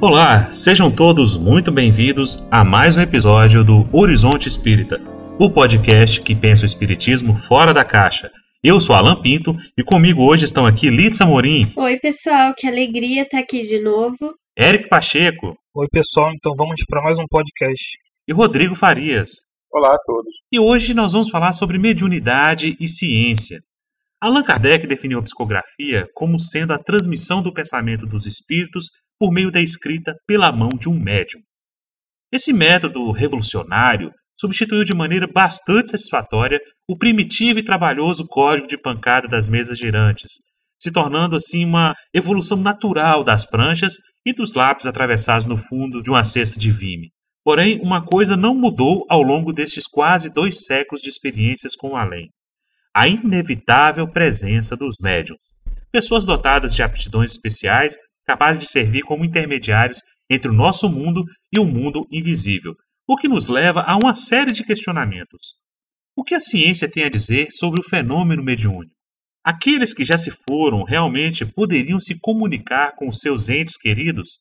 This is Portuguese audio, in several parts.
Olá, sejam todos muito bem-vindos a mais um episódio do Horizonte Espírita, o podcast que pensa o espiritismo fora da caixa. Eu sou Alan Pinto e comigo hoje estão aqui Litsa Morim. Oi, pessoal, que alegria estar aqui de novo. Eric Pacheco. Oi, pessoal, então vamos para mais um podcast. E Rodrigo Farias. Olá a todos. E hoje nós vamos falar sobre mediunidade e ciência. Allan Kardec definiu a psicografia como sendo a transmissão do pensamento dos espíritos por meio da escrita pela mão de um médium. Esse método revolucionário substituiu de maneira bastante satisfatória o primitivo e trabalhoso código de pancada das mesas girantes, se tornando assim uma evolução natural das pranchas e dos lápis atravessados no fundo de uma cesta de vime. Porém, uma coisa não mudou ao longo destes quase dois séculos de experiências com o além: a inevitável presença dos médiums. Pessoas dotadas de aptidões especiais capazes de servir como intermediários entre o nosso mundo e o mundo invisível, o que nos leva a uma série de questionamentos. O que a ciência tem a dizer sobre o fenômeno mediúnico? Aqueles que já se foram realmente poderiam se comunicar com os seus entes queridos?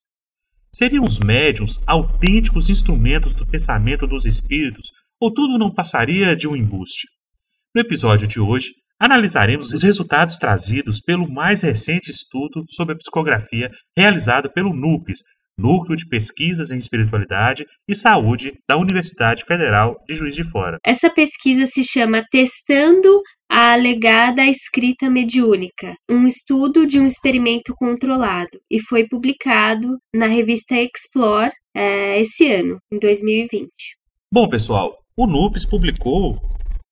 Seriam os médiums autênticos instrumentos do pensamento dos espíritos ou tudo não passaria de um embuste? No episódio de hoje, analisaremos os resultados trazidos pelo mais recente estudo sobre a psicografia realizado pelo NUPES, Núcleo de Pesquisas em Espiritualidade e Saúde da Universidade Federal de Juiz de Fora. Essa pesquisa se chama Testando a Alegada Escrita Mediúnica, um estudo de um experimento controlado, e foi publicado na revista Explore é, esse ano, em 2020. Bom, pessoal, o NUPES publicou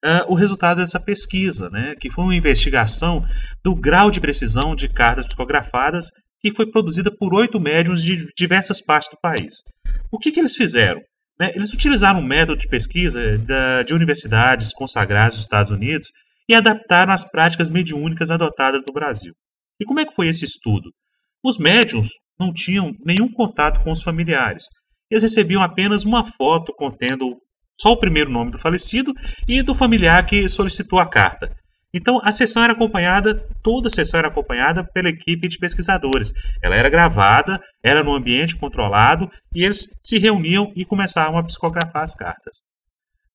Uh, o resultado dessa pesquisa, né, que foi uma investigação do grau de precisão de cartas psicografadas que foi produzida por oito médiums de diversas partes do país. O que, que eles fizeram? Né, eles utilizaram um método de pesquisa da, de universidades consagradas dos Estados Unidos e adaptaram as práticas mediúnicas adotadas no Brasil. E como é que foi esse estudo? Os médiums não tinham nenhum contato com os familiares. Eles recebiam apenas uma foto contendo só o primeiro nome do falecido e do familiar que solicitou a carta. Então a sessão era acompanhada, toda a sessão era acompanhada pela equipe de pesquisadores. Ela era gravada, era no ambiente controlado e eles se reuniam e começavam a psicografar as cartas.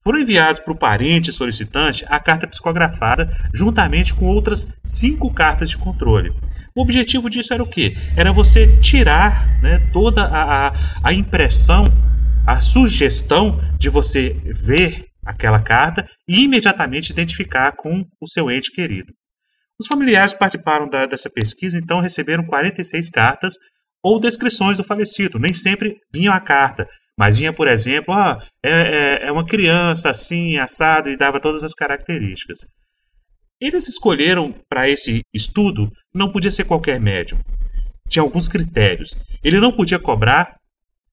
Foram enviados para o parente solicitante a carta psicografada juntamente com outras cinco cartas de controle. O objetivo disso era o quê? Era você tirar né, toda a, a, a impressão a sugestão de você ver aquela carta e imediatamente identificar com o seu ente querido. Os familiares participaram da, dessa pesquisa então receberam 46 cartas ou descrições do falecido. Nem sempre vinha a carta, mas vinha, por exemplo, ah, é, é, é uma criança assim, assado, e dava todas as características. Eles escolheram para esse estudo, não podia ser qualquer médium. Tinha alguns critérios. Ele não podia cobrar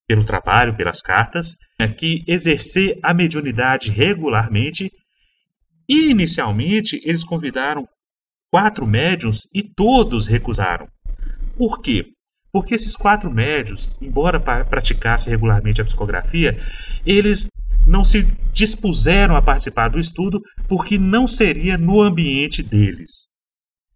pelo trabalho, pelas cartas, né, que exercer a mediunidade regularmente. E, inicialmente, eles convidaram quatro médiums e todos recusaram. Por quê? Porque esses quatro médios, embora praticassem regularmente a psicografia, eles não se dispuseram a participar do estudo porque não seria no ambiente deles.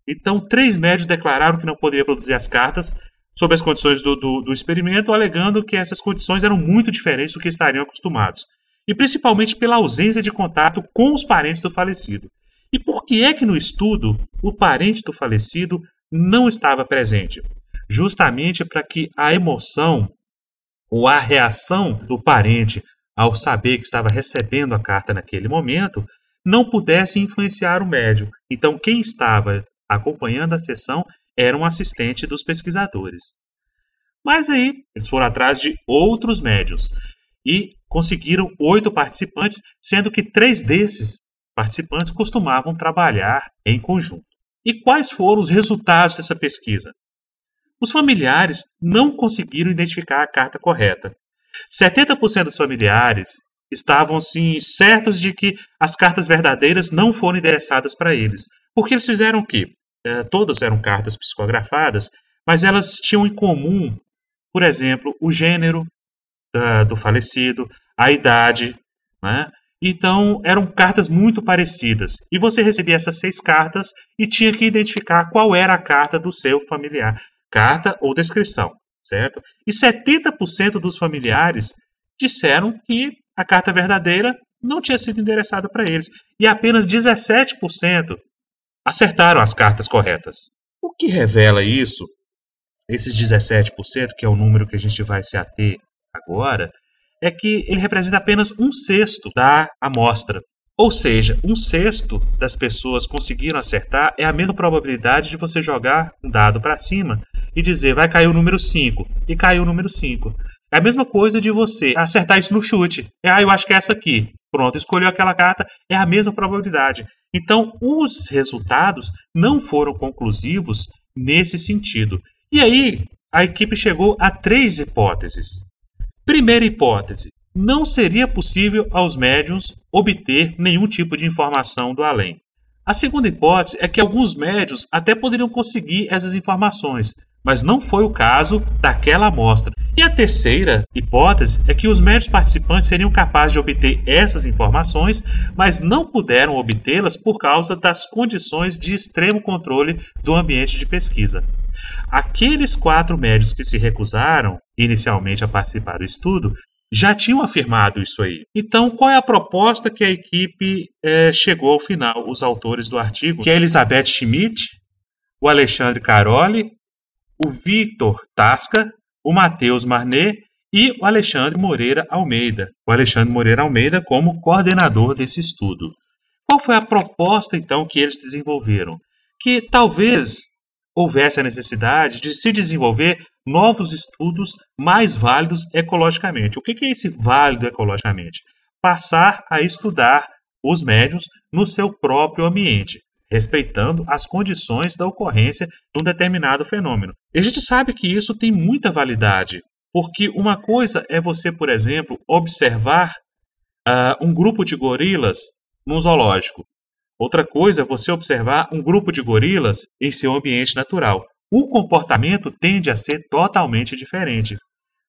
Então, três médios declararam que não poderiam produzir as cartas sobre as condições do, do, do experimento, alegando que essas condições eram muito diferentes do que estariam acostumados, e principalmente pela ausência de contato com os parentes do falecido. E por que é que no estudo o parente do falecido não estava presente? Justamente para que a emoção ou a reação do parente ao saber que estava recebendo a carta naquele momento não pudesse influenciar o médium. Então, quem estava acompanhando a sessão era um assistente dos pesquisadores. Mas aí eles foram atrás de outros médios e conseguiram oito participantes, sendo que três desses participantes costumavam trabalhar em conjunto. E quais foram os resultados dessa pesquisa? Os familiares não conseguiram identificar a carta correta. 70% dos familiares estavam sim certos de que as cartas verdadeiras não foram endereçadas para eles. Porque eles fizeram o quê? Eh, todas eram cartas psicografadas, mas elas tinham em comum, por exemplo, o gênero uh, do falecido, a idade, né? Então, eram cartas muito parecidas. E você recebia essas seis cartas e tinha que identificar qual era a carta do seu familiar. Carta ou descrição. certo? E 70% dos familiares disseram que a carta verdadeira não tinha sido endereçada para eles. E apenas 17% acertaram as cartas corretas. O que revela isso? Esses 17%, que é o número que a gente vai se ater agora, é que ele representa apenas um sexto da amostra. Ou seja, um sexto das pessoas conseguiram acertar é a mesma probabilidade de você jogar um dado para cima e dizer vai cair o número 5 e caiu o número 5. É a mesma coisa de você acertar isso no chute. Ah, eu acho que é essa aqui. Pronto, escolheu aquela carta, é a mesma probabilidade. Então, os resultados não foram conclusivos nesse sentido. E aí, a equipe chegou a três hipóteses. Primeira hipótese: não seria possível aos médiums obter nenhum tipo de informação do além. A segunda hipótese é que alguns médios até poderiam conseguir essas informações, mas não foi o caso daquela amostra. E a terceira hipótese é que os médios participantes seriam capazes de obter essas informações, mas não puderam obtê-las por causa das condições de extremo controle do ambiente de pesquisa. Aqueles quatro médios que se recusaram inicialmente a participar do estudo já tinham afirmado isso aí. Então, qual é a proposta que a equipe é, chegou ao final, os autores do artigo, que é Elizabeth Schmidt, o Alexandre Caroli, o Victor Tasca, o Matheus Marnet e o Alexandre Moreira Almeida. O Alexandre Moreira Almeida como coordenador desse estudo. Qual foi a proposta, então, que eles desenvolveram? Que talvez houvesse a necessidade de se desenvolver novos estudos mais válidos ecologicamente. O que é esse válido ecologicamente? Passar a estudar os médios no seu próprio ambiente, respeitando as condições da ocorrência de um determinado fenômeno. E a gente sabe que isso tem muita validade, porque uma coisa é você, por exemplo, observar uh, um grupo de gorilas num zoológico. Outra coisa é você observar um grupo de gorilas em seu ambiente natural. O comportamento tende a ser totalmente diferente.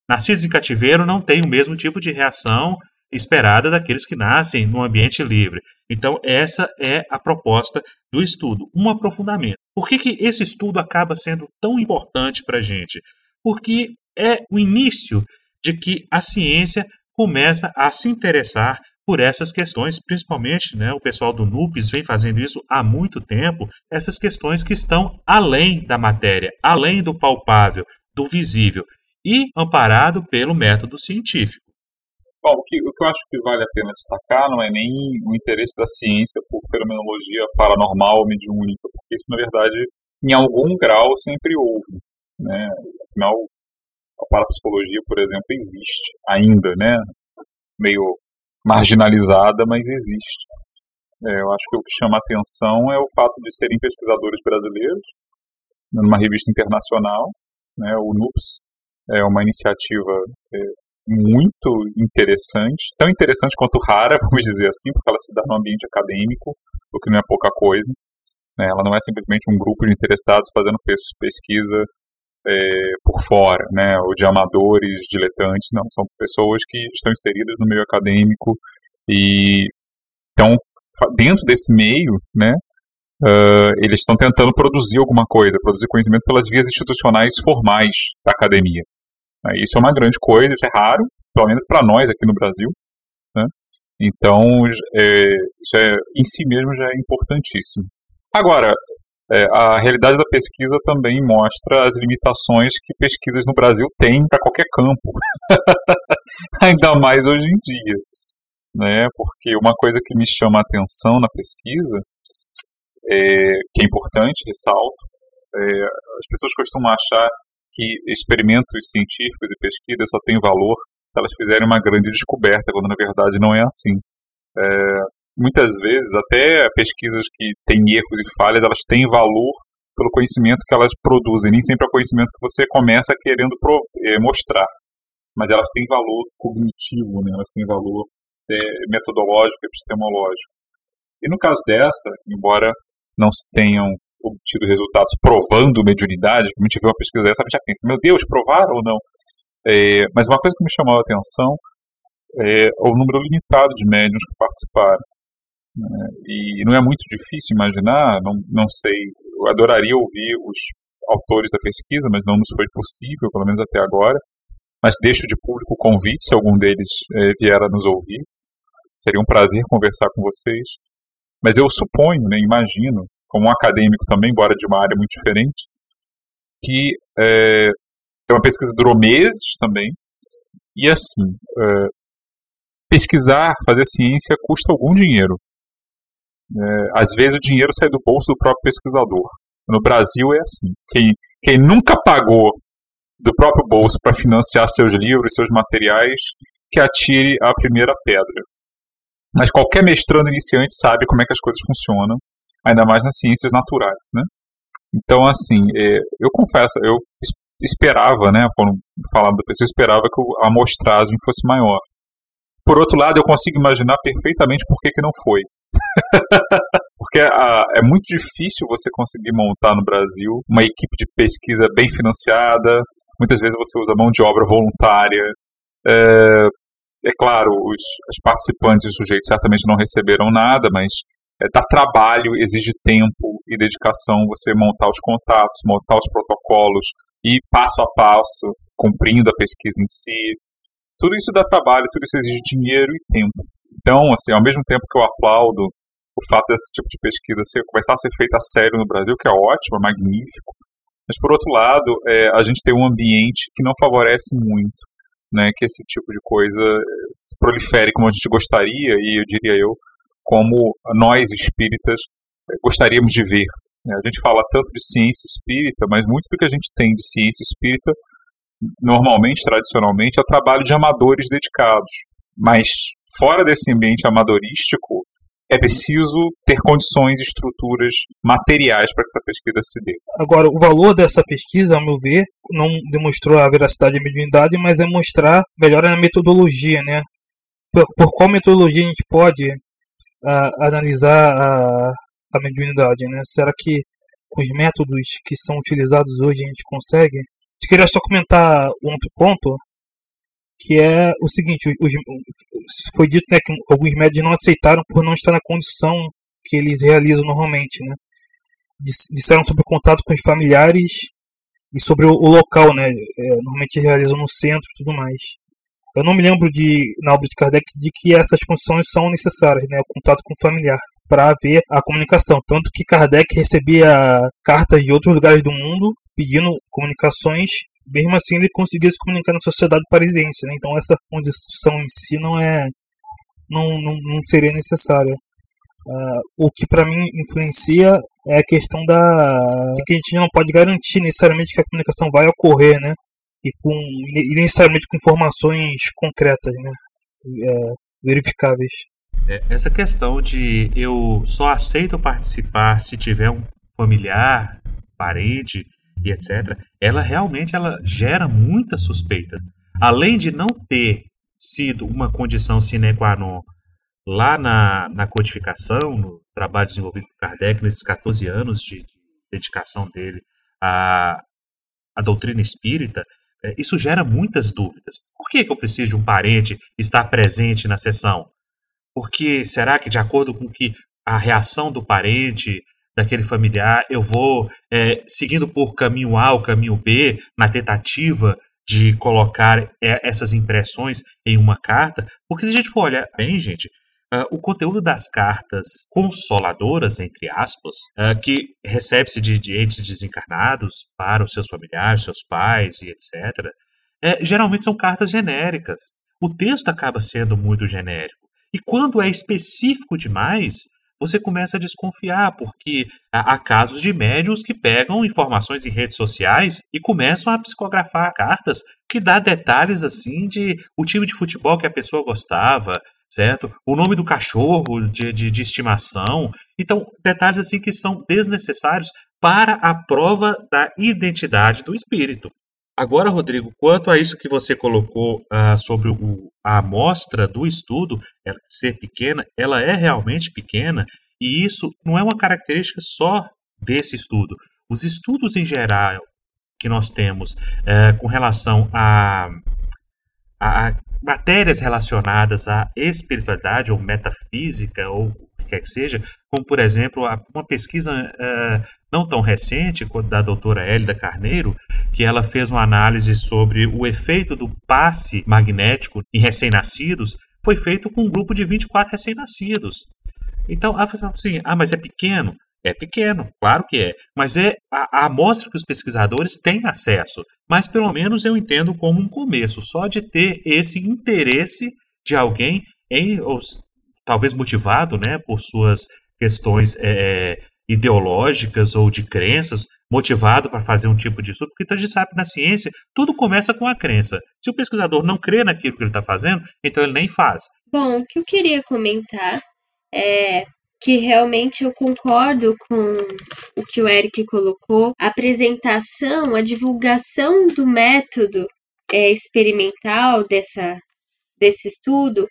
Nascidos em cativeiro não têm o mesmo tipo de reação esperada daqueles que nascem no ambiente livre. Então, essa é a proposta do estudo, um aprofundamento. Por que, que esse estudo acaba sendo tão importante para a gente? Porque é o início de que a ciência começa a se interessar por essas questões, principalmente né, o pessoal do NUPES vem fazendo isso há muito tempo, essas questões que estão além da matéria, além do palpável, do visível, e amparado pelo método científico. Bom, o que, o que eu acho que vale a pena destacar não é nem o interesse da ciência por fenomenologia paranormal mediúnica, porque isso, na verdade, em algum grau sempre houve. Né? Afinal, a parapsicologia, por exemplo, existe ainda, né? meio marginalizada, mas existe. É, eu acho que o que chama atenção é o fato de serem pesquisadores brasileiros, numa revista internacional. Né, o NUPS é uma iniciativa é, muito interessante, tão interessante quanto rara, vamos dizer assim, porque ela se dá no ambiente acadêmico, o que não é pouca coisa. Né, ela não é simplesmente um grupo de interessados fazendo pesquisa é, por fora, né, ou de amadores, diletantes, não, são pessoas que estão inseridas no meio acadêmico e então dentro desse meio, né, uh, eles estão tentando produzir alguma coisa, produzir conhecimento pelas vias institucionais formais da academia. Né, isso é uma grande coisa, isso é raro, pelo menos para nós aqui no Brasil, né, então é, isso é, em si mesmo já é importantíssimo. Agora, é, a realidade da pesquisa também mostra as limitações que pesquisas no Brasil têm para qualquer campo, ainda mais hoje em dia. Né? Porque uma coisa que me chama a atenção na pesquisa, é, que é importante, ressalto, é, as pessoas costumam achar que experimentos científicos e pesquisas só têm valor se elas fizerem uma grande descoberta, quando na verdade não é assim. É, muitas vezes, até pesquisas que têm erros e falhas, elas têm valor pelo conhecimento que elas produzem, nem sempre é o conhecimento que você começa querendo é, mostrar, mas elas têm valor cognitivo, né? elas têm valor é, metodológico, epistemológico. E no caso dessa, embora não se tenham obtido resultados provando mediunidade, como a gente vê uma pesquisa dessa, a gente já pensa, meu Deus, provaram ou não? É, mas uma coisa que me chamou a atenção é o número limitado de médiums que participaram. Né? E não é muito difícil imaginar, não, não sei, eu adoraria ouvir os autores da pesquisa, mas não nos foi possível, pelo menos até agora. Mas deixo de público o convite, se algum deles é, vier a nos ouvir. Seria um prazer conversar com vocês. Mas eu suponho, né, imagino, como um acadêmico também, embora de uma área muito diferente, que é, é uma pesquisa que durou meses também. E assim, é, pesquisar, fazer ciência custa algum dinheiro. É, às vezes o dinheiro sai do bolso do próprio pesquisador. No Brasil é assim. Quem, quem nunca pagou do próprio bolso para financiar seus livros, seus materiais, que atire a primeira pedra. Mas qualquer mestrando iniciante sabe como é que as coisas funcionam, ainda mais nas ciências naturais, né? Então, assim, é, eu confesso, eu esperava, né, quando falando da pessoa, eu esperava que a amostragem fosse maior. Por outro lado, eu consigo imaginar perfeitamente por que, que não foi. Porque a, é muito difícil você conseguir montar no Brasil uma equipe de pesquisa bem financiada. Muitas vezes você usa mão de obra voluntária. É, é claro, os, os participantes e os sujeitos certamente não receberam nada, mas é, dá trabalho, exige tempo e dedicação você montar os contatos, montar os protocolos e passo a passo, cumprindo a pesquisa em si. Tudo isso dá trabalho, tudo isso exige dinheiro e tempo. Então, assim, ao mesmo tempo que eu aplaudo o fato desse tipo de pesquisa ser, começar a ser feita a sério no Brasil, que é ótimo, é magnífico, mas por outro lado, é, a gente tem um ambiente que não favorece muito né, que esse tipo de coisa se prolifere como a gente gostaria, e eu diria eu, como nós espíritas eh, gostaríamos de ver. A gente fala tanto de ciência espírita, mas muito do que a gente tem de ciência espírita, normalmente, tradicionalmente, é o trabalho de amadores dedicados. Mas fora desse ambiente amadorístico, é preciso ter condições e estruturas materiais para que essa pesquisa se dê. Agora, o valor dessa pesquisa, ao meu ver, não demonstrou a veracidade da mediunidade, mas é mostrar melhor na metodologia, né? Por, por qual metodologia a gente pode uh, analisar a, a mediunidade, né? Será que com os métodos que são utilizados hoje a gente consegue? Eu queria só comentar um outro ponto, que é o seguinte, os, foi dito né, que alguns médicos não aceitaram por não estar na condição que eles realizam normalmente, né? Disseram sobre o contato com os familiares e sobre o, o local, né? É, normalmente realizam no centro e tudo mais. Eu não me lembro de, na obra de Kardec, de que essas condições são necessárias, né? O contato com o familiar, para haver a comunicação. Tanto que Kardec recebia cartas de outros lugares do mundo pedindo comunicações mesmo assim ele conseguia se comunicar na sociedade parisiense, né? Então essa condição em si não é não, não, não seria necessária. Uh, o que para mim influencia é a questão da de que a gente não pode garantir necessariamente que a comunicação vai ocorrer, né? E com e necessariamente com informações concretas, né? É, verificáveis. É, essa questão de eu só aceito participar se tiver um familiar, parente e etc., ela realmente ela gera muita suspeita. Além de não ter sido uma condição sine qua non lá na, na codificação, no trabalho desenvolvido por Kardec, nesses 14 anos de, de dedicação dele à, à doutrina espírita, isso gera muitas dúvidas. Por que, que eu preciso de um parente estar presente na sessão? Porque será que, de acordo com que a reação do parente daquele familiar, eu vou é, seguindo por caminho A ou caminho B, na tentativa de colocar é, essas impressões em uma carta, porque se a gente for olhar bem, gente, uh, o conteúdo das cartas consoladoras, entre aspas, uh, que recebe-se de, de, entes desencarnados para os seus familiares, seus pais e etc., é, geralmente são cartas genéricas. O texto acaba sendo muito genérico. E quando é específico demais, você começa a desconfiar, porque há casos de médiums que pegam informações em redes sociais e começam a psicografar cartas que dá detalhes assim de o time de futebol que a pessoa gostava, certo? O nome do cachorro de, de, de estimação. Então, detalhes assim que são desnecessários para a prova da identidade do espírito. Agora, Rodrigo, quanto a isso que você colocou uh, sobre o, a amostra do estudo ela ser pequena, ela é realmente pequena e isso não é uma característica só desse estudo. Os estudos em geral que nós temos uh, com relação a, a, matérias relacionadas à espiritualidade ou metafísica ou o que quer que seja, como por exemplo uma pesquisa uh, não tão recente da doutora Hélida Carneiro, que ela fez uma análise sobre o efeito do passe magnético em recém-nascidos, foi feito com um grupo de 24 recém-nascidos. Então, assim, ah, mas é pequeno? É pequeno, claro que é, mas é a, a amostra que os pesquisadores têm acesso. Mas pelo menos eu entendo como um começo, só de ter esse interesse de alguém em, ou, talvez motivado, né, por suas questões é, ideológicas ou de crenças, motivado para fazer um tipo de estudo, porque então a gente sabe na ciência tudo começa com a crença. Se o pesquisador não crê naquilo que ele está fazendo, então ele nem faz. Bom, o que eu queria comentar é que realmente eu concordo com o que o Eric colocou. A apresentação, a divulgação do método é, experimental dessa, desse estudo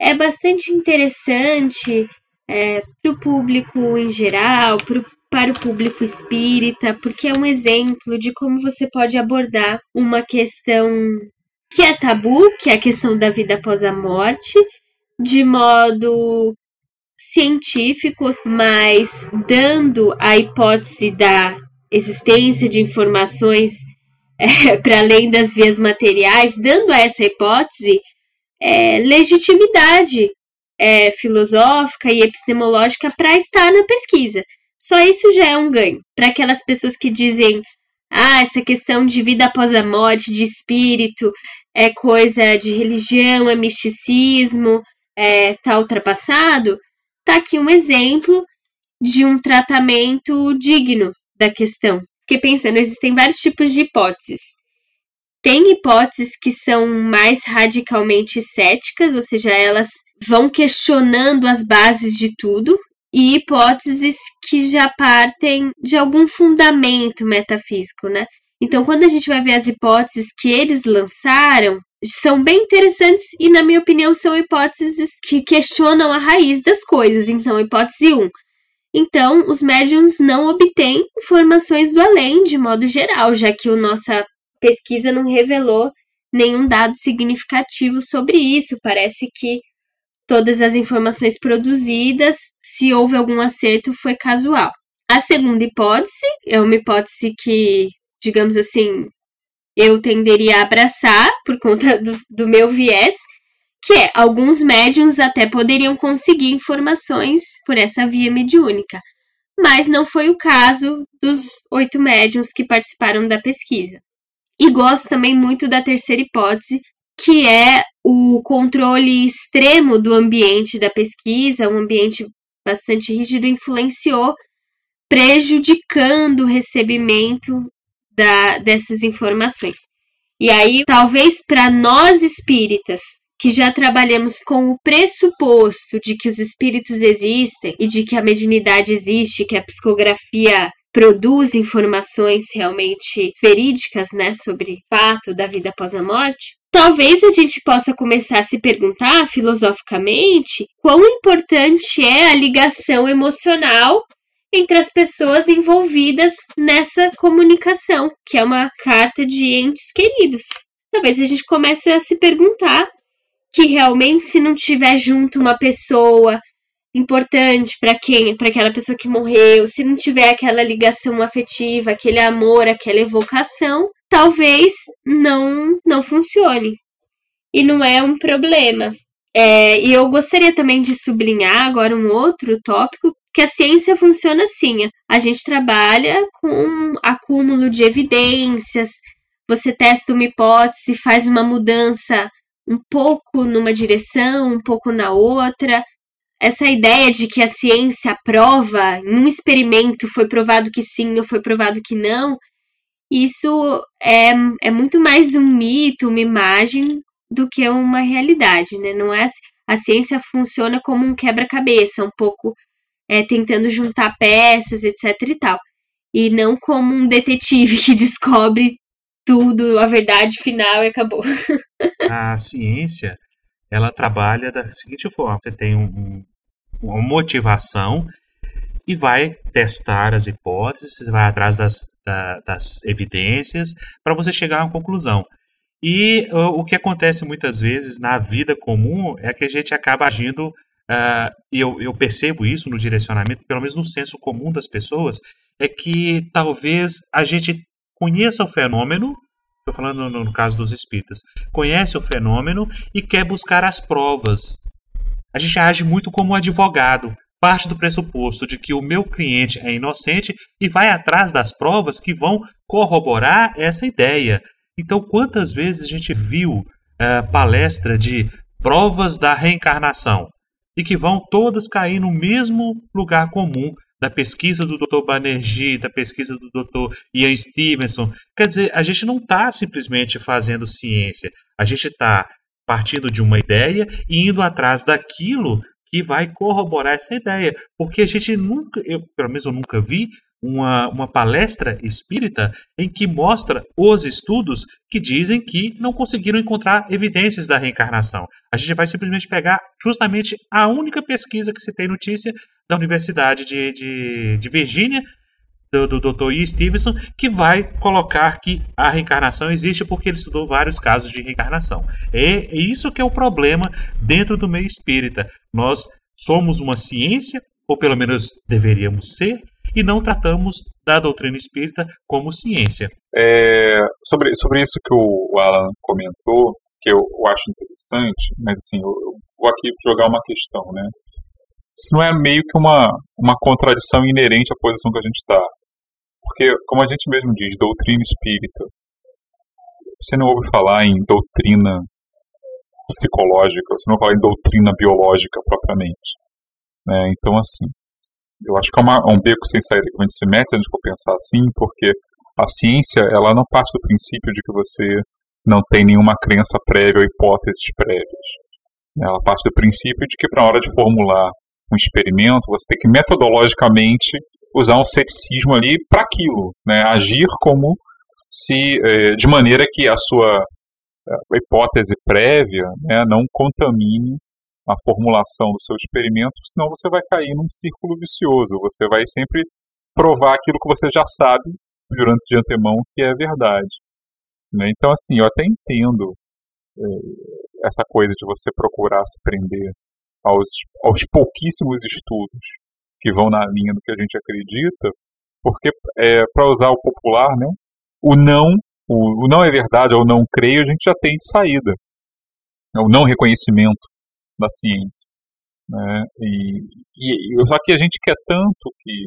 é bastante interessante é, para o público em geral, pro, para o público espírita, porque é um exemplo de como você pode abordar uma questão que é tabu, que é a questão da vida após a morte, de modo científicos, mas dando a hipótese da existência de informações é, para além das vias materiais, dando a essa hipótese é, legitimidade é, filosófica e epistemológica para estar na pesquisa. Só isso já é um ganho. Para aquelas pessoas que dizem, ah, essa questão de vida após a morte, de espírito, é coisa de religião, é misticismo, é, tá ultrapassado, Tá aqui um exemplo de um tratamento digno da questão. Porque pensando, existem vários tipos de hipóteses. Tem hipóteses que são mais radicalmente céticas, ou seja, elas vão questionando as bases de tudo, e hipóteses que já partem de algum fundamento metafísico, né? Então, quando a gente vai ver as hipóteses que eles lançaram, são bem interessantes e, na minha opinião, são hipóteses que questionam a raiz das coisas. Então, hipótese 1. Então, os médiums não obtêm informações do além de modo geral, já que a nossa pesquisa não revelou nenhum dado significativo sobre isso. Parece que todas as informações produzidas, se houve algum acerto, foi casual. A segunda hipótese é uma hipótese que, digamos assim, eu tenderia a abraçar por conta do, do meu viés, que é alguns médiums até poderiam conseguir informações por essa via mediúnica, mas não foi o caso dos oito médiums que participaram da pesquisa. E gosto também muito da terceira hipótese, que é o controle extremo do ambiente da pesquisa, um ambiente bastante rígido influenciou, prejudicando o recebimento da, dessas informações. E aí, talvez para nós espíritas, que já trabalhamos com o pressuposto de que os espíritos existem e de que a mediunidade existe, que a psicografia produz informações realmente verídicas, né, sobre o fato da vida após a morte, talvez a gente possa começar a se perguntar filosoficamente quão importante é a ligação emocional entre as pessoas envolvidas nessa comunicação, que é uma carta de entes queridos. Talvez a gente comece a se perguntar que realmente se não tiver junto uma pessoa importante para quem, para aquela pessoa que morreu, se não tiver aquela ligação afetiva, aquele amor, aquela evocação, talvez não não funcione. E não é um problema. É, e eu gostaria também de sublinhar agora um outro tópico que a ciência funciona assim. A gente trabalha com acúmulo de evidências, você testa uma hipótese, faz uma mudança um pouco numa direção, um pouco na outra. Essa ideia de que a ciência prova, em um experimento foi provado que sim ou foi provado que não, isso é, é muito mais um mito, uma imagem, do que uma realidade, né? Não é a ciência funciona como um quebra-cabeça, um pouco é, tentando juntar peças, etc e tal. E não como um detetive que descobre tudo, a verdade final e acabou. a ciência, ela trabalha da seguinte forma: você tem um, uma motivação e vai testar as hipóteses, vai atrás das, da, das evidências para você chegar a uma conclusão. E o, o que acontece muitas vezes na vida comum é que a gente acaba agindo uh, e eu, eu percebo isso no direcionamento, pelo menos no senso comum das pessoas, é que talvez a gente conheça o fenômeno, estou falando no, no caso dos espíritas, conhece o fenômeno e quer buscar as provas. A gente age muito como advogado parte do pressuposto de que o meu cliente é inocente e vai atrás das provas que vão corroborar essa ideia. Então, quantas vezes a gente viu uh, palestra de provas da reencarnação e que vão todas cair no mesmo lugar comum da pesquisa do Dr. Banerjee, da pesquisa do Dr. Ian Stevenson. Quer dizer, a gente não está simplesmente fazendo ciência, a gente está partindo de uma ideia e indo atrás daquilo que vai corroborar essa ideia. Porque a gente nunca, eu, pelo menos eu nunca vi, uma, uma palestra espírita em que mostra os estudos que dizem que não conseguiram encontrar evidências da reencarnação. A gente vai simplesmente pegar justamente a única pesquisa que se tem notícia da Universidade de, de, de Virgínia, do, do Dr. E. Stevenson, que vai colocar que a reencarnação existe porque ele estudou vários casos de reencarnação. É, é isso que é o problema dentro do meio espírita. Nós somos uma ciência, ou pelo menos deveríamos ser, e não tratamos da doutrina espírita como ciência. É, sobre, sobre isso que o Alan comentou, que eu, eu acho interessante, mas assim, eu, eu vou aqui jogar uma questão, né? Isso não é meio que uma, uma contradição inerente à posição que a gente está. Porque, como a gente mesmo diz, doutrina espírita. Você não ouve falar em doutrina psicológica, você não fala em doutrina biológica propriamente. Né? Então, assim, eu acho que é, uma, um beco sem saída que a gente se mete se a gente for pensar assim, porque a ciência, ela não parte do princípio de que você não tem nenhuma crença prévia ou hipóteses prévias. Ela parte do princípio de que, para a hora de formular um experimento, você tem que metodologicamente usar um ceticismo ali para aquilo, né? agir como se eh, de maneira que a sua a hipótese prévia né, não contamine a formulação do seu experimento, senão você vai cair num círculo vicioso. Você vai sempre provar aquilo que você já sabe durante de antemão que é verdade. Né? Então, assim, eu até entendo é, essa coisa de você procurar se prender aos, aos pouquíssimos estudos que vão na linha do que a gente acredita, porque, é, para usar o popular, né, o não o, o não é verdade ou não creio, a gente já tem de saída. É o não reconhecimento da ciência. Né? E, e, só que a gente quer tanto que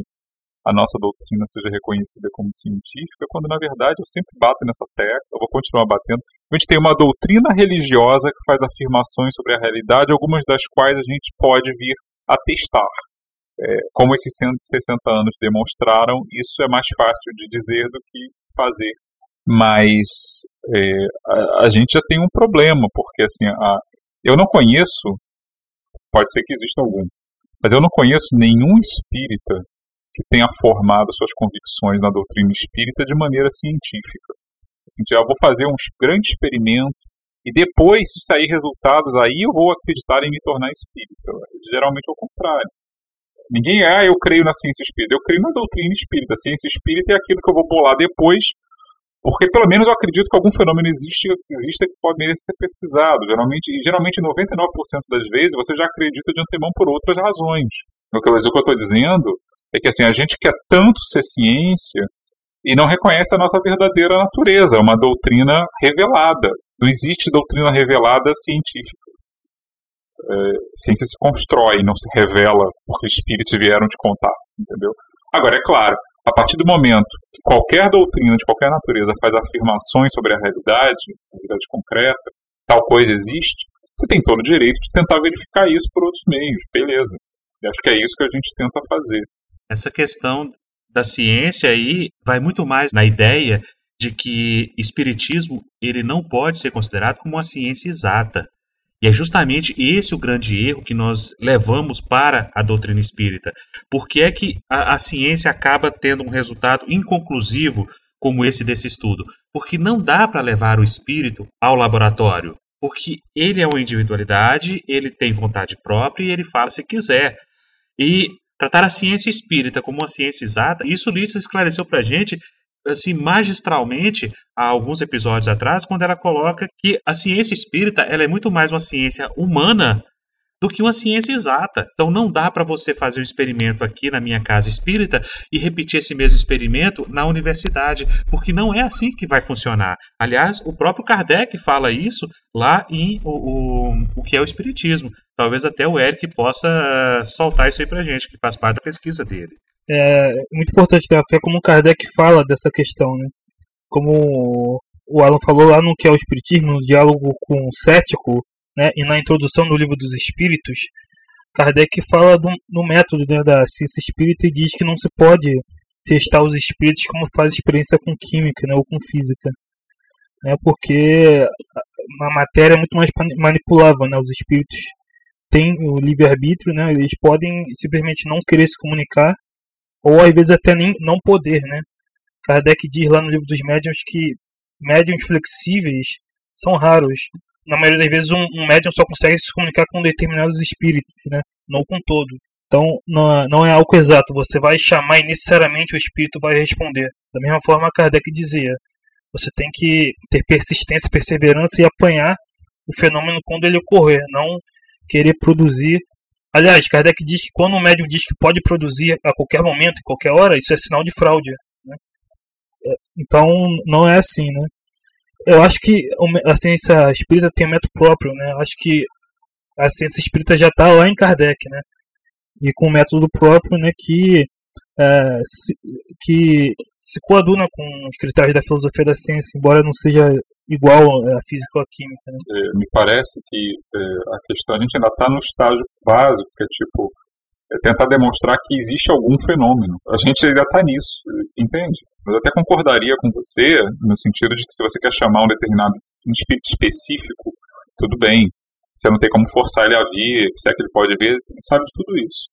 a nossa doutrina seja reconhecida como científica, quando na verdade eu sempre bato nessa tecla, eu vou continuar batendo. A gente tem uma doutrina religiosa que faz afirmações sobre a realidade, algumas das quais a gente pode vir a testar. É, como esses 160 anos demonstraram, isso é mais fácil de dizer do que fazer mas é, a, a, gente já tem um problema, porque assim, a, eu não conheço, pode ser que exista algum, mas eu não conheço nenhum espírita que tenha formado suas convicções na doutrina espírita de maneira científica. Assim, eu vou fazer um grande experimento e depois, se sair resultados, aí eu vou acreditar em me tornar espírita. Geralmente é o contrário. Ninguém, ah, eu creio na ciência espírita. Eu creio na doutrina espírita. A ciência espírita é aquilo que eu vou bolar depois porque pelo menos eu acredito que algum fenômeno existe, que pode merecer ser pesquisado. Geralmente, e geralmente 99% das vezes você já acredita de antemão por outras razões. O que eu estou dizendo é que assim, a gente quer tanto ser ciência e não reconhece a nossa verdadeira natureza, é uma doutrina revelada. Não existe doutrina revelada científica. É, ciência se constrói, não se revela porque espíritos vieram te contar, entendeu? Agora, é claro, a partir do momento que qualquer doutrina de qualquer natureza faz afirmações sobre a realidade, a realidade concreta, tal coisa existe, você tem todo o direito de tentar verificar isso por outros meios, beleza. E acho que é isso que a gente tenta fazer. Essa questão da ciência aí vai muito mais na ideia de que espiritismo ele não pode ser considerado como uma ciência exata. E é justamente esse o grande erro que nós levamos para a doutrina espírita. Por que é que a, a ciência acaba tendo um resultado inconclusivo como esse desse estudo? Porque não dá para levar o espírito ao laboratório. Porque ele é uma individualidade, ele tem vontade própria e ele fala se quiser. E tratar a ciência espírita como uma ciência exata, isso Lícia esclareceu para a gente assim magistralmente há alguns episódios atrás, quando ela coloca que a ciência espírita ela é muito mais uma ciência humana do que uma ciência exata. Então não dá para você fazer um experimento aqui na minha casa espírita e repetir esse mesmo experimento na universidade, porque não é assim que vai funcionar. Aliás, o próprio Kardec fala isso lá em o, o, o que é o espiritismo. Talvez até o Eric possa soltar isso aí pra gente, que faz parte da pesquisa dele. É muito importante ter a fé como Kardec fala dessa questão, né? Como o Alan falou lá no que é o Espiritismo, no diálogo com o cético, né, e na introdução do livro dos Espíritos, Kardec fala do, do método né, da ciência espírita e diz que não se pode testar os espíritos como faz experiência com química né, ou com física. Né, porque a matéria é muito mais manipulável. Né, os espíritos têm o livre-arbítrio, né, eles podem simplesmente não querer se comunicar ou às vezes até nem não poder. Né. Kardec diz lá no livro dos médiuns que médiums flexíveis são raros. Na maioria das vezes, um, um médium só consegue se comunicar com determinados espíritos, né? não com todo. Então, não, não é algo exato. Você vai chamar e necessariamente o espírito vai responder. Da mesma forma, Kardec dizia: você tem que ter persistência, perseverança e apanhar o fenômeno quando ele ocorrer, não querer produzir. Aliás, Kardec diz que quando um médium diz que pode produzir a qualquer momento, em qualquer hora, isso é sinal de fraude. Então não é assim, né? Eu acho que a ciência espírita tem método próprio, né? Eu acho que a ciência espírita já está lá em Kardec, né? E com um método próprio, né? Que é, se, que se coaduna com os critérios da filosofia da ciência, embora não seja igual à física ou à química. Né? É, me parece que é, a questão a gente ainda está no estágio básico, que é tipo é tentar demonstrar que existe algum fenômeno. A gente ainda está nisso, entende? Mas eu até concordaria com você, no sentido de que se você quer chamar um determinado espírito específico, tudo bem. Você não tem como forçar ele a vir, se é que ele pode vir, sabe de tudo isso.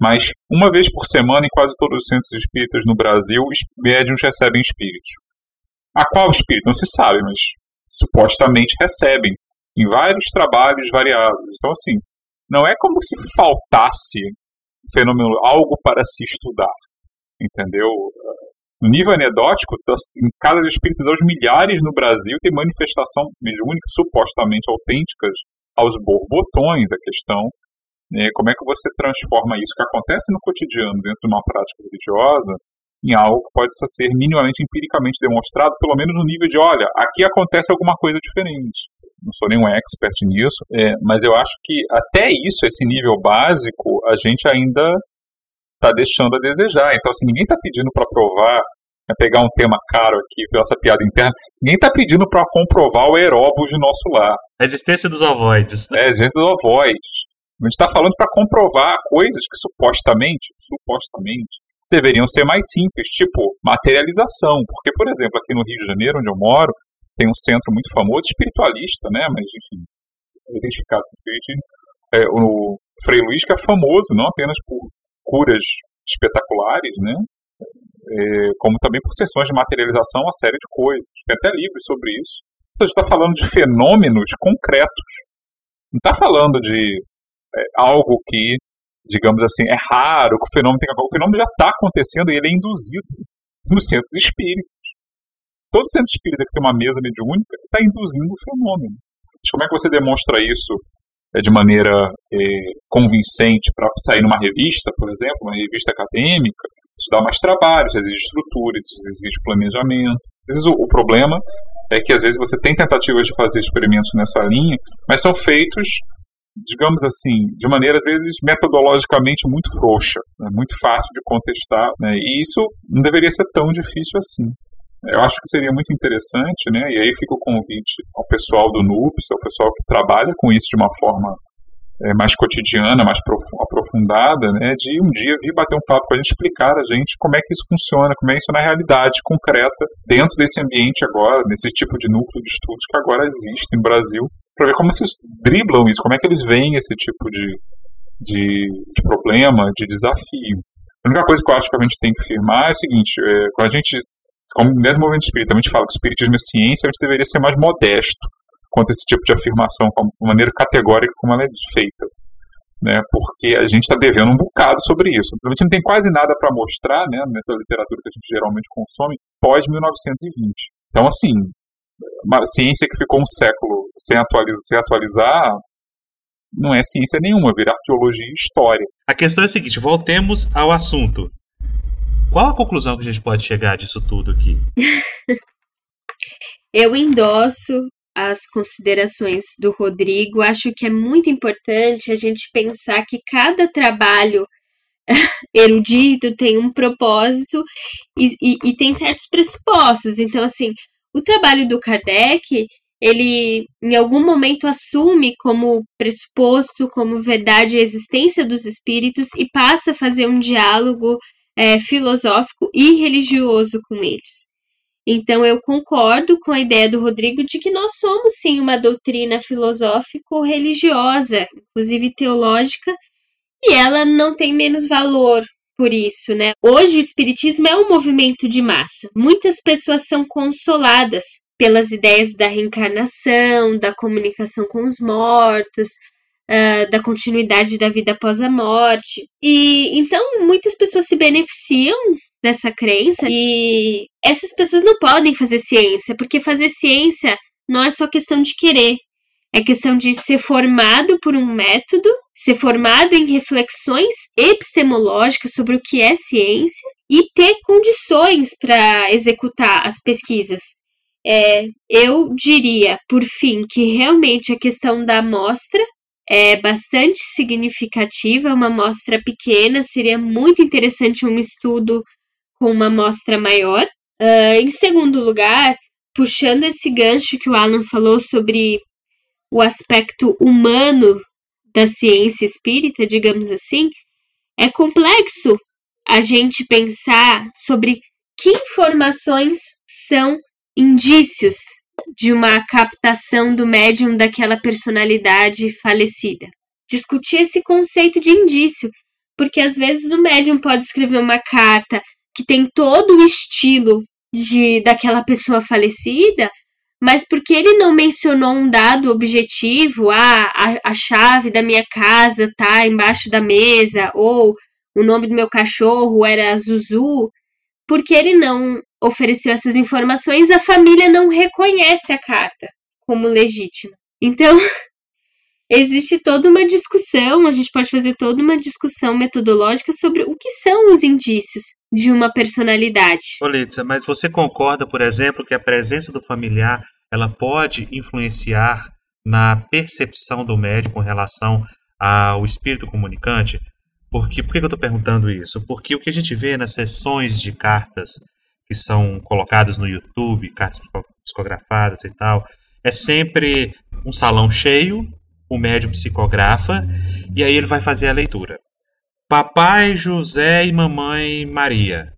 Mas uma vez por semana, em quase todos os centros espíritas no Brasil, médiums recebem espíritos. A qual espírito? Não se sabe, mas supostamente recebem. Em vários trabalhos variados. Então, assim, não é como se faltasse fenômeno, algo para se estudar, entendeu? No nível anedótico, em casas espíritas aos milhares no Brasil, tem manifestação mediúnica supostamente autênticas aos borbotões. A questão né, como é que você transforma isso que acontece no cotidiano dentro de uma prática religiosa em algo que pode ser minimamente empiricamente demonstrado, pelo menos no nível de, olha, aqui acontece alguma coisa diferente não sou nenhum expert nisso, é, mas eu acho que até isso, esse nível básico, a gente ainda está deixando a desejar. Então, assim, ninguém está pedindo para provar, é pegar um tema caro aqui, pela essa piada interna, ninguém está pedindo para comprovar o aeróbus de nosso lar. A existência dos ovoides. É, a existência dos ovoides. A gente está falando para comprovar coisas que supostamente, supostamente, deveriam ser mais simples, tipo materialização. Porque, por exemplo, aqui no Rio de Janeiro, onde eu moro, tem um centro muito famoso, espiritualista, né? Mas, enfim, identificado com espiritismo. É, o Frei Luiz, que é famoso não apenas por curas espetaculares, né? É, como também por sessões de materialização, uma série de coisas. Tem até livros sobre isso. Então, a gente está falando de fenômenos concretos. Não está falando de é, algo que, digamos assim, é raro, que o fenômeno tem O fenômeno já está acontecendo e ele é induzido nos centros espíritas todo centro espírita que tem uma mesa mediúnica está induzindo o fenômeno. Mas como é que você demonstra isso é, de maneira é, convincente para sair numa revista, por exemplo, uma revista acadêmica? Isso dá mais trabalho, isso exige estrutura, isso exige planejamento. Às vezes o, o problema é que às vezes você tem tentativas de fazer experimentos nessa linha, mas são feitos digamos assim, de maneira às vezes metodologicamente muito frouxa, né, muito fácil de contestar, né, e isso não deveria ser tão difícil assim. Eu acho que seria muito interessante, né? E aí fica o convite ao pessoal do NUPS, ao pessoal que trabalha com isso de uma forma é, mais cotidiana, mais aprofundada, né? De um dia vir bater um papo para a gente explicar a gente como é que isso funciona, como é isso na realidade concreta dentro desse ambiente agora, nesse tipo de núcleo de estudos que agora existe no Brasil, para ver como vocês driblam isso, como é que eles veem esse tipo de, de, de problema, de desafio. A única coisa que eu acho que a gente tem que firmar é o seguinte: é, quando a gente como dentro do movimento espírita a gente fala que o espiritismo é ciência, a gente deveria ser mais modesto quanto a esse tipo de afirmação, de maneira categórica como ela é feita. Né, porque a gente está devendo um bocado sobre isso. A gente não tem quase nada para mostrar, né, na literatura que a gente geralmente consome, pós 1920. Então, assim, uma ciência que ficou um século sem atualizar, sem atualizar não é ciência nenhuma, vira arqueologia e história. A questão é a seguinte: voltemos ao assunto. Qual a conclusão que a gente pode chegar disso tudo aqui? Eu endosso as considerações do Rodrigo. Acho que é muito importante a gente pensar que cada trabalho erudito tem um propósito e, e, e, tem certos pressupostos. Então, assim, o trabalho do Kardec, ele em algum momento assume como pressuposto, como verdade a existência dos espíritos e passa a fazer um diálogo é, filosófico e religioso com eles. Então, eu concordo com a ideia do Rodrigo de que nós somos sim uma doutrina filosófico-religiosa, inclusive teológica, e ela não tem menos valor por isso, né? Hoje o espiritismo é um movimento de massa. Muitas pessoas são consoladas pelas ideias da reencarnação, da comunicação com os mortos, uh, da continuidade da vida após a morte. E então muitas pessoas se beneficiam dessa crença e essas pessoas não podem fazer ciência, porque fazer ciência não é só questão de querer, é questão de ser formado por um método, ser formado em reflexões epistemológicas sobre o que é ciência e ter condições para executar as pesquisas. É, eu diria, por fim, que realmente a questão da amostra é bastante significativa, uma amostra pequena, seria muito interessante um estudo com uma amostra maior. Uh, em segundo lugar, puxando esse gancho que o Alan falou sobre o aspecto humano da ciência espírita, digamos assim, é complexo a gente pensar sobre que informações são indícios de uma captação do médium daquela personalidade falecida. Discutir esse conceito de indício, porque às vezes o médium pode escrever uma carta que tem todo o estilo de daquela pessoa falecida, mas porque ele não mencionou um dado objetivo, ah, a, a chave da minha casa tá embaixo da mesa, ou o nome do meu cachorro era Zuzu, porque ele não ofereceu essas informações, a família não reconhece a carta como legítima. Então, existe toda uma discussão, a gente pode fazer toda uma discussão metodológica sobre o que são os indícios de uma personalidade. Olitza, mas você concorda, por exemplo, que a presença do familiar ela pode influenciar na percepção do médico com relação ao espírito comunicante? Porque, por que eu estou perguntando isso? Porque o que a gente vê nas sessões de cartas que são colocadas no YouTube, cartas psicografadas e tal, é sempre um salão cheio, o médium psicografa, e aí ele vai fazer a leitura. Papai José e mamãe Maria.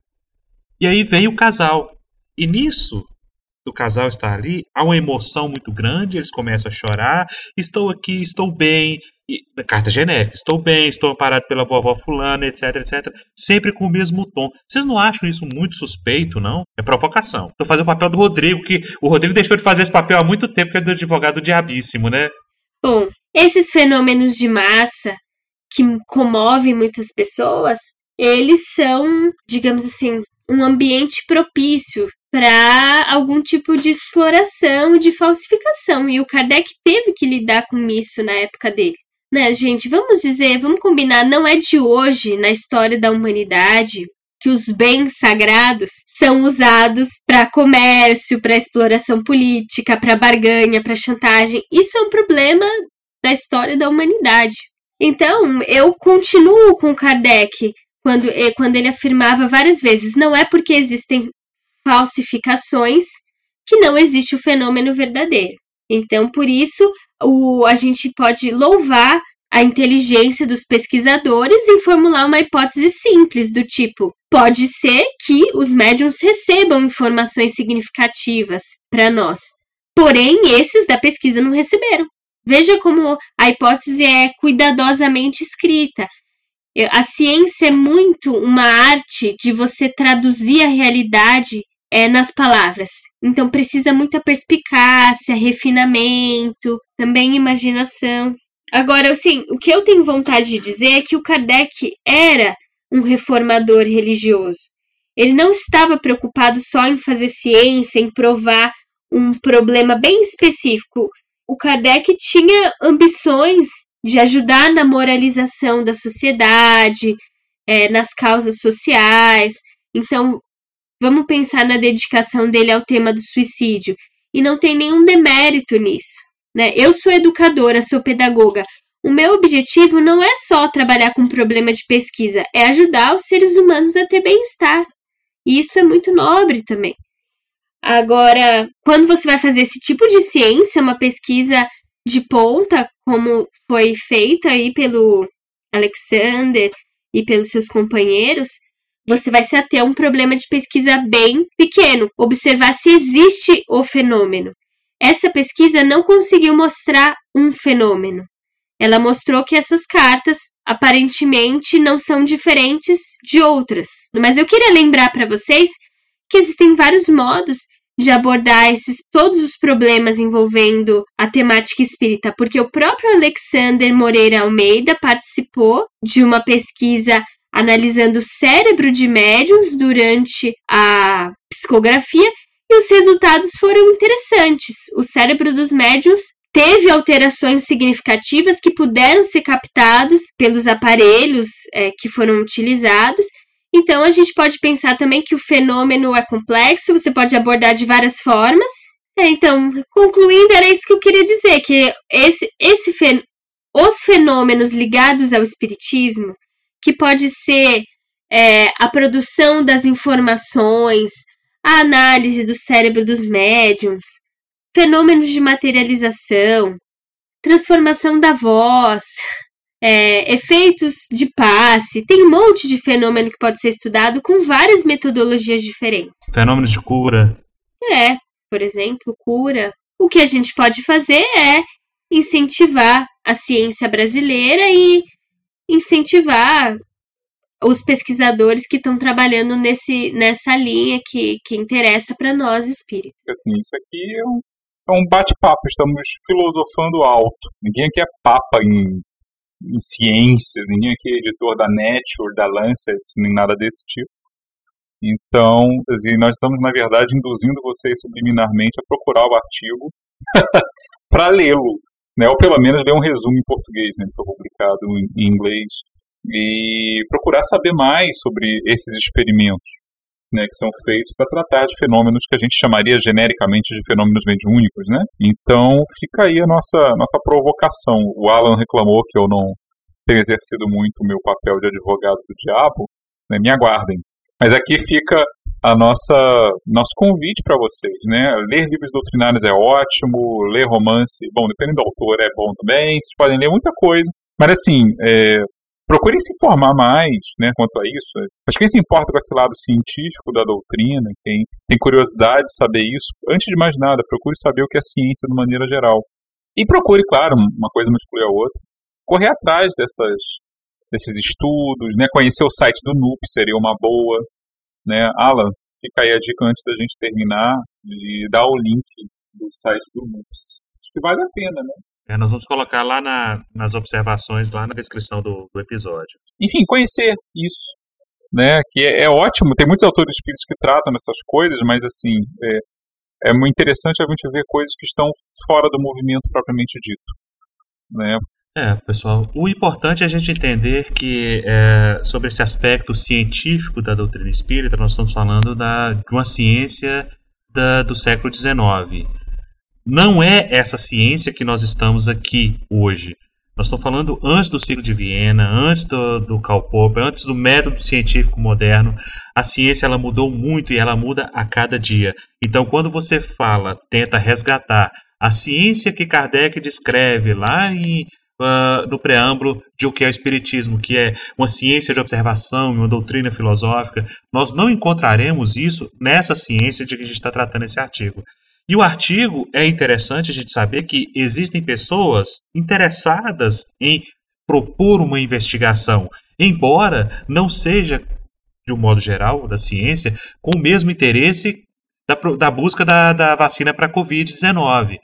E aí vem o casal. E nisso, do casal estar ali, há uma emoção muito grande, eles começam a chorar, estou aqui, estou bem, e, carta genérica, estou bem, estou amparado pela vovó fulana, etc, etc, sempre com o mesmo tom. Vocês não acham isso muito suspeito, não? É provocação. Estou fazendo o papel do Rodrigo, que o Rodrigo deixou de fazer esse papel há muito tempo, que é do advogado diabíssimo, né? Bom, esses fenômenos de massa que comovem muitas pessoas, eles são, digamos assim, um ambiente propício para algum tipo de exploração de falsificação. E o Kardec teve que lidar com isso na época dele. Né, gente? Vamos dizer, vamos combinar, não é de hoje na história da humanidade que os bens sagrados são usados para comércio, para exploração política, para barganha, para chantagem. Isso é um problema da história da humanidade. Então, eu continuo com Kardec quando, quando ele afirmava várias vezes: não é porque existem falsificações que não existe o fenômeno verdadeiro. Então, por isso, o, a gente pode louvar a inteligência dos pesquisadores em formular uma hipótese simples do tipo: pode ser que os médiums recebam informações significativas para nós, porém esses da pesquisa não receberam. Veja como a hipótese é cuidadosamente escrita. A ciência é muito uma arte de você traduzir a realidade é, nas palavras. Então precisa muita perspicácia, refinamento, também imaginação. Agora, assim, o que eu tenho vontade de dizer é que o Kardec era um reformador religioso. Ele não estava preocupado só em fazer ciência, em provar um problema bem específico. O Kardec tinha ambições de ajudar na moralização da sociedade, é, nas causas sociais. Então, vamos pensar na dedicação dele ao tema do suicídio. E não tem nenhum demérito nisso. Né? Eu sou educadora, sou pedagoga. O meu objetivo não é só trabalhar com problema de pesquisa, é ajudar os seres humanos a ter bem-estar. E isso é muito nobre também. Agora, quando você vai fazer esse tipo de ciência, uma pesquisa de ponta, como foi feita aí pelo Alexander e pelos seus companheiros, você vai se ater a um problema de pesquisa bem pequeno, observar se existe o fenômeno. Essa pesquisa não conseguiu mostrar um fenômeno. Ela mostrou que essas cartas aparentemente não são diferentes de outras. Mas eu queria lembrar para vocês que existem vários modos de abordar esses todos os problemas envolvendo a temática espírita, porque o próprio Alexander Moreira Almeida participou de uma pesquisa analisando o cérebro de médiums durante a psicografia e os resultados foram interessantes. O cérebro dos médiums teve alterações significativas que puderam ser captados pelos aparelhos é, que foram utilizados então a gente pode pensar também que o fenômeno é complexo, você pode abordar de várias formas. É, então, concluindo, era isso que eu queria dizer, que esse, esse fen os fenômenos ligados ao espiritismo, que pode ser é, a produção das informações, a análise do cérebro dos médiums, fenômenos de materialização, transformação da voz, é, efeitos de passe, tem um monte de fenômeno que pode ser estudado com várias metodologias diferentes. Fenômenos de cura. É, por exemplo, cura. O que a gente pode fazer é incentivar a ciência brasileira e incentivar os pesquisadores que estão trabalhando nesse, nessa linha que, que interessa para nós espíritos. Assim, isso aqui é um, é um bate-papo, estamos filosofando alto. Ninguém aqui é papa em em ciências, ninguém aqui é editor da Nature, da Lancet, nem nada desse tipo. Então, assim, nós estamos, na verdade, induzindo vocês subliminarmente a procurar o artigo para lê-lo, né? ou pelo menos ler um resumo em português, né? que foi publicado em inglês, e procurar saber mais sobre esses experimentos né, que são feitos para tratar de fenômenos que a gente chamaria genericamente de fenômenos mediúnicos, né? Então fica aí a nossa, nossa provocação. O Alan reclamou que eu não tenho exercido muito o meu papel de advogado do diabo, né? Me aguardem. Mas aqui fica a nossa nosso convite para vocês, né? Ler livros doutrinários é ótimo, ler romance, bom, dependendo do autor é bom também. Vocês podem ler muita coisa, mas assim, é, procurem se informar mais né, quanto a isso. Acho que quem se importa com esse lado científico da doutrina, quem tem curiosidade de saber isso, antes de mais nada, procure saber o que é ciência de maneira geral. E procure, claro, uma coisa não exclui a outra, correr atrás dessas, desses estudos, né, conhecer o site do NUP seria uma boa. Né? Alan, fica aí a dica antes da gente terminar, de dar o link do site do NUPS. Acho que vale a pena, né? É, nós vamos colocar lá na, nas observações, lá na descrição do, do, episódio. Enfim, conhecer isso. Né, que é, é, ótimo, tem muitos autores espíritos que tratam dessas coisas, mas assim, é, é muito interessante a gente ver coisas que estão fora do movimento propriamente dito. Né? É, pessoal, o importante é a gente entender que é, sobre esse aspecto científico da doutrina espírita, nós estamos falando da, de uma ciência da, do século XIX não é essa ciência que nós estamos aqui hoje. Nós estamos falando antes do ciclo de Viena, antes do, do Karl Popper, antes do método científico moderno. A ciência ela mudou muito e ela muda a cada dia. Então, quando você fala, tenta resgatar a ciência que Kardec descreve lá em, uh, no preâmbulo de o que é o Espiritismo, que é uma ciência de observação, uma doutrina filosófica, nós não encontraremos isso nessa ciência de que a gente está tratando esse artigo. E o artigo é interessante a gente saber que existem pessoas interessadas em propor uma investigação, embora não seja, de um modo geral, da ciência, com o mesmo interesse da, da busca da, da vacina para a Covid-19.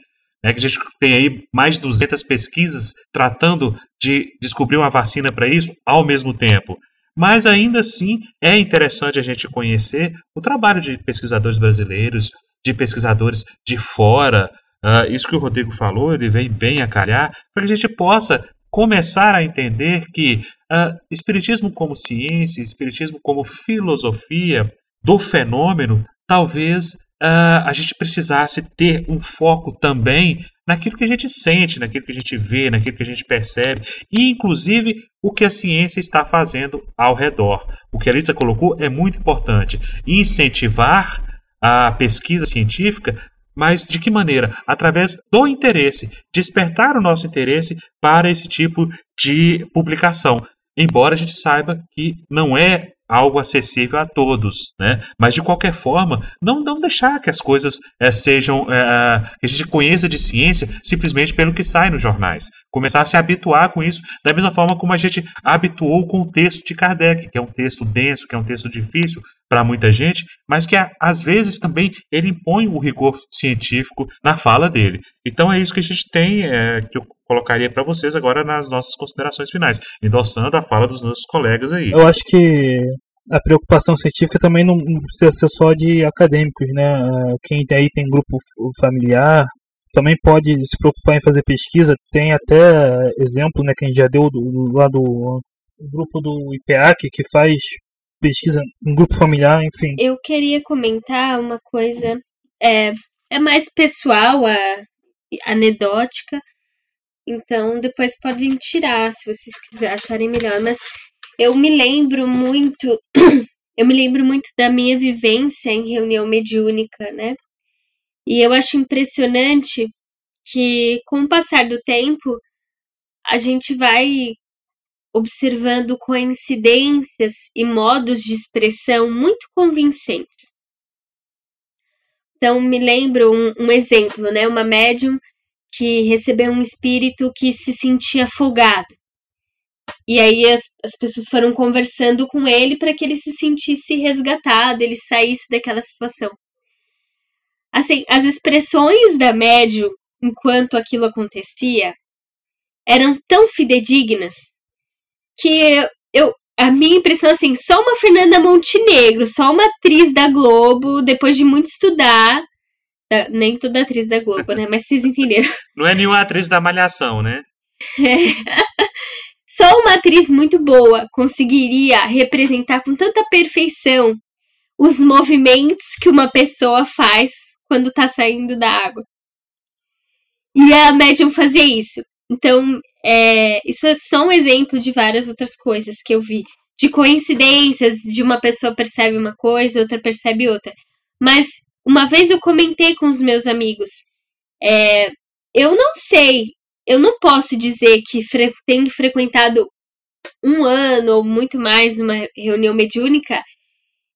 É que a gente tem aí mais de 200 pesquisas tratando de descobrir uma vacina para isso ao mesmo tempo. Mas ainda assim é interessante a gente conhecer o trabalho de pesquisadores brasileiros, de pesquisadores de fora. Uh, isso que o Rodrigo falou, ele vem bem a calhar, para que a gente possa começar a entender que uh, Espiritismo como ciência, Espiritismo como filosofia do fenômeno, talvez uh, a gente precisasse ter um foco também naquilo que a gente sente, naquilo que a gente vê, naquilo que a gente percebe, e inclusive o que a ciência está fazendo ao redor. O que a Lisa colocou é muito importante. Incentivar a pesquisa científica mas de que maneira? Através do interesse, despertar o nosso interesse para esse tipo de publicação. Embora a gente saiba que não é algo acessível a todos, né? Mas de qualquer forma, não, não deixar que as coisas é, sejam é, que a gente conheça de ciência simplesmente pelo que sai nos jornais. Começar a se habituar com isso da mesma forma como a gente habituou com o texto de Kardec, que é um texto denso, que é um texto difícil para muita gente, mas que às vezes também ele impõe o rigor científico na fala dele. Então é isso que a gente tem, é, que eu colocaria para vocês agora nas nossas considerações finais, endossando a fala dos nossos colegas aí. Eu acho que a preocupação científica também não precisa ser só de acadêmicos, né? Quem aí tem grupo familiar também pode se preocupar em fazer pesquisa. Tem até exemplo, né, que a gente já deu do, lá do, grupo do IPEAC que faz pesquisa em grupo familiar, enfim. Eu queria comentar uma coisa, é, é mais pessoal, a, anedótica, então depois podem tirar se vocês quiserem acharem melhor, mas eu me lembro muito, eu me lembro muito da minha vivência em reunião mediúnica, né? E eu acho impressionante que com o passar do tempo a gente vai observando coincidências e modos de expressão muito convincentes. Então, me lembro um, um exemplo, né? Uma médium que recebeu um espírito que se sentia afogado. E aí as, as pessoas foram conversando com ele para que ele se sentisse resgatado, ele saísse daquela situação. Assim, as expressões da médium enquanto aquilo acontecia eram tão fidedignas que eu, a minha impressão assim, só uma Fernanda Montenegro, só uma atriz da Globo, depois de muito estudar, da, nem toda atriz da Globo, né? Mas vocês entenderam. Não é nenhuma atriz da Malhação, né? Só uma atriz muito boa conseguiria representar com tanta perfeição os movimentos que uma pessoa faz quando tá saindo da água. E a médium fazia isso. Então, é, isso é só um exemplo de várias outras coisas que eu vi. De coincidências, de uma pessoa percebe uma coisa, outra percebe outra. Mas uma vez eu comentei com os meus amigos, é, eu não sei, eu não posso dizer que fre tendo frequentado um ano ou muito mais uma reunião mediúnica,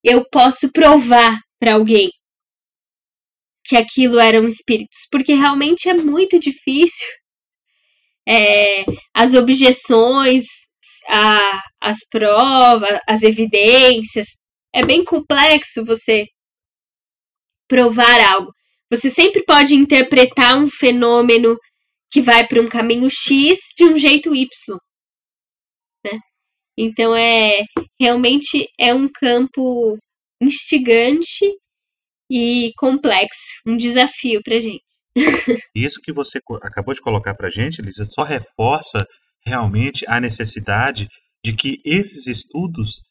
eu posso provar para alguém que aquilo eram espíritos, porque realmente é muito difícil. É, as objeções, a, as provas, as evidências, é bem complexo você provar algo. Você sempre pode interpretar um fenômeno que vai para um caminho X de um jeito Y. Né? Então é realmente é um campo instigante e complexo, um desafio para gente. Isso que você acabou de colocar para gente, Lisa, só reforça realmente a necessidade de que esses estudos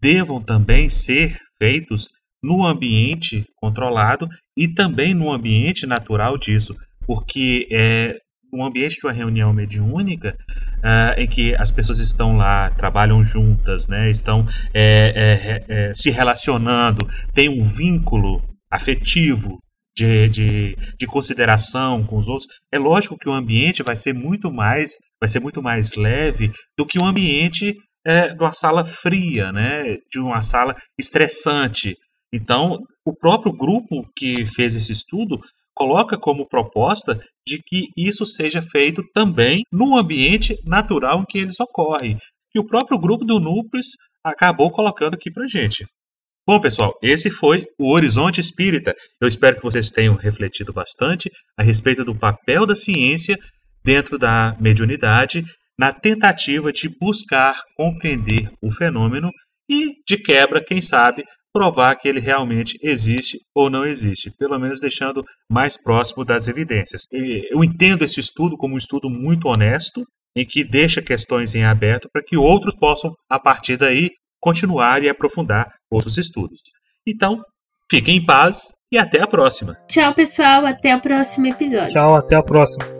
devam também ser feitos no ambiente controlado e também no ambiente natural disso, porque é um ambiente de uma reunião mediúnica uh, em que as pessoas estão lá, trabalham juntas, né, estão é, é, é, se relacionando, tem um vínculo afetivo de, de, de, consideração com os outros, é lógico que o ambiente vai ser muito mais, vai ser muito mais leve do que um ambiente é, de uma sala fria, né, de uma sala estressante, então, o próprio grupo que fez esse estudo coloca como proposta de que isso seja feito também no ambiente natural em que eles ocorrem. E o próprio grupo do Núcleos acabou colocando aqui para gente. Bom, pessoal, esse foi o Horizonte Espírita. Eu espero que vocês tenham refletido bastante a respeito do papel da ciência dentro da mediunidade na tentativa de buscar compreender o fenômeno e, de quebra, quem sabe, provar que ele realmente existe ou não existe, pelo menos deixando mais próximo das evidências. Eu entendo esse estudo como um estudo muito honesto, em que deixa questões em aberto para que outros possam, a partir daí, continuar e aprofundar outros estudos. Então, fiquem em paz e até a próxima. Tchau, pessoal. Até o próximo episódio. Tchau, até a próxima.